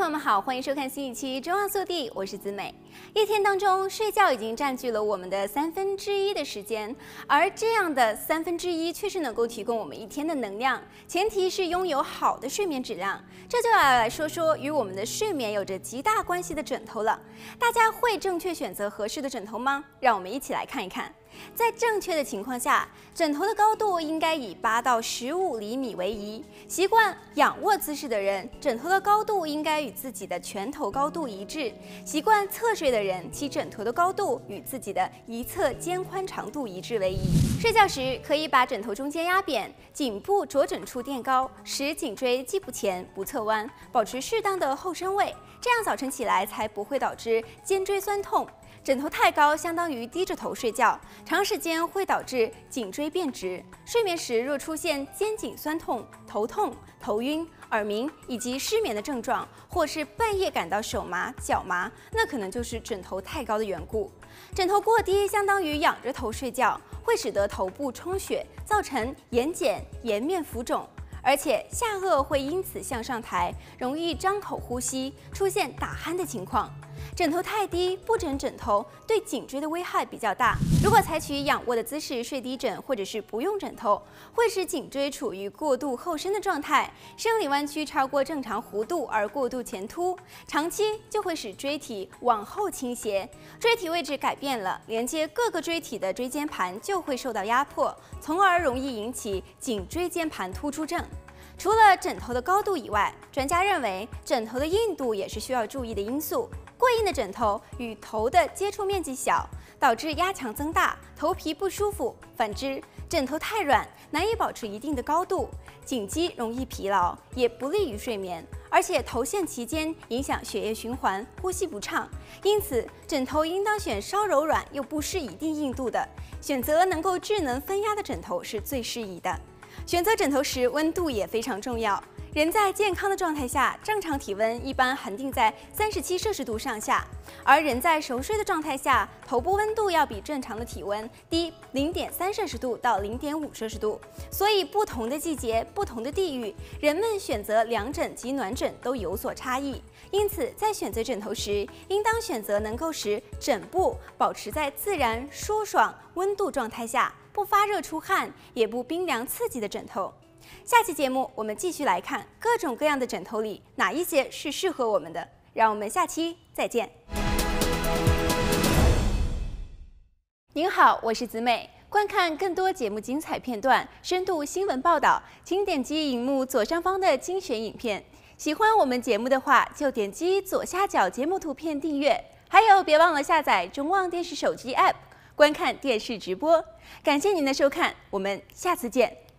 朋友们好，欢迎收看新一期《中央速递》，我是子美。一天当中，睡觉已经占据了我们的三分之一的时间，而这样的三分之一确实能够提供我们一天的能量，前提是拥有好的睡眠质量。这就要来说说与我们的睡眠有着极大关系的枕头了。大家会正确选择合适的枕头吗？让我们一起来看一看。在正确的情况下，枕头的高度应该以八到十五厘米为宜。习惯仰卧姿势的人，枕头的高度应该与自己的拳头高度一致；习惯侧睡的人，其枕头的高度与自己的一侧肩宽长度一致为宜。睡觉时可以把枕头中间压扁，颈部着枕处垫高，使颈椎既不前不侧弯，保持适当的后身位，这样早晨起来才不会导致肩椎酸痛。枕头太高，相当于低着头睡觉，长时间会导致颈椎变直。睡眠时若出现肩颈酸痛、头痛、头晕、耳鸣以及失眠的症状，或是半夜感到手麻、脚麻，那可能就是枕头太高的缘故。枕头过低，相当于仰着头睡觉，会使得头部充血，造成眼睑、颜面浮肿，而且下颚会因此向上抬，容易张口呼吸，出现打鼾的情况。枕头太低，不枕枕头对颈椎的危害比较大。如果采取仰卧的姿势睡低枕，或者是不用枕头，会使颈椎处于过度后伸的状态，生理弯曲超过正常弧度而过度前凸，长期就会使椎体往后倾斜，椎体位置改变了，连接各个椎体的椎间盘就会受到压迫，从而容易引起颈椎间盘突出症。除了枕头的高度以外，专家认为枕头的硬度也是需要注意的因素。过硬的枕头与头的接触面积小，导致压强增大，头皮不舒服；反之，枕头太软，难以保持一定的高度，颈肌容易疲劳，也不利于睡眠。而且头陷期间影响血液循环，呼吸不畅。因此，枕头应当选稍柔软又不失一定硬度的，选择能够智能分压的枕头是最适宜的。选择枕头时，温度也非常重要。人在健康的状态下，正常体温一般恒定在三十七摄氏度上下，而人在熟睡的状态下，头部温度要比正常的体温低零点三摄氏度到零点五摄氏度。所以，不同的季节、不同的地域，人们选择凉枕及暖枕都有所差异。因此，在选择枕头时，应当选择能够使枕部保持在自然舒爽温度状态下，不发热出汗，也不冰凉刺激的枕头。下期节目我们继续来看各种各样的枕头里哪一些是适合我们的。让我们下期再见。您好，我是子美。观看更多节目精彩片段、深度新闻报道，请点击荧幕左上方的精选影片。喜欢我们节目的话，就点击左下角节目图片订阅。还有，别忘了下载中望电视手机 APP，观看电视直播。感谢您的收看，我们下次见。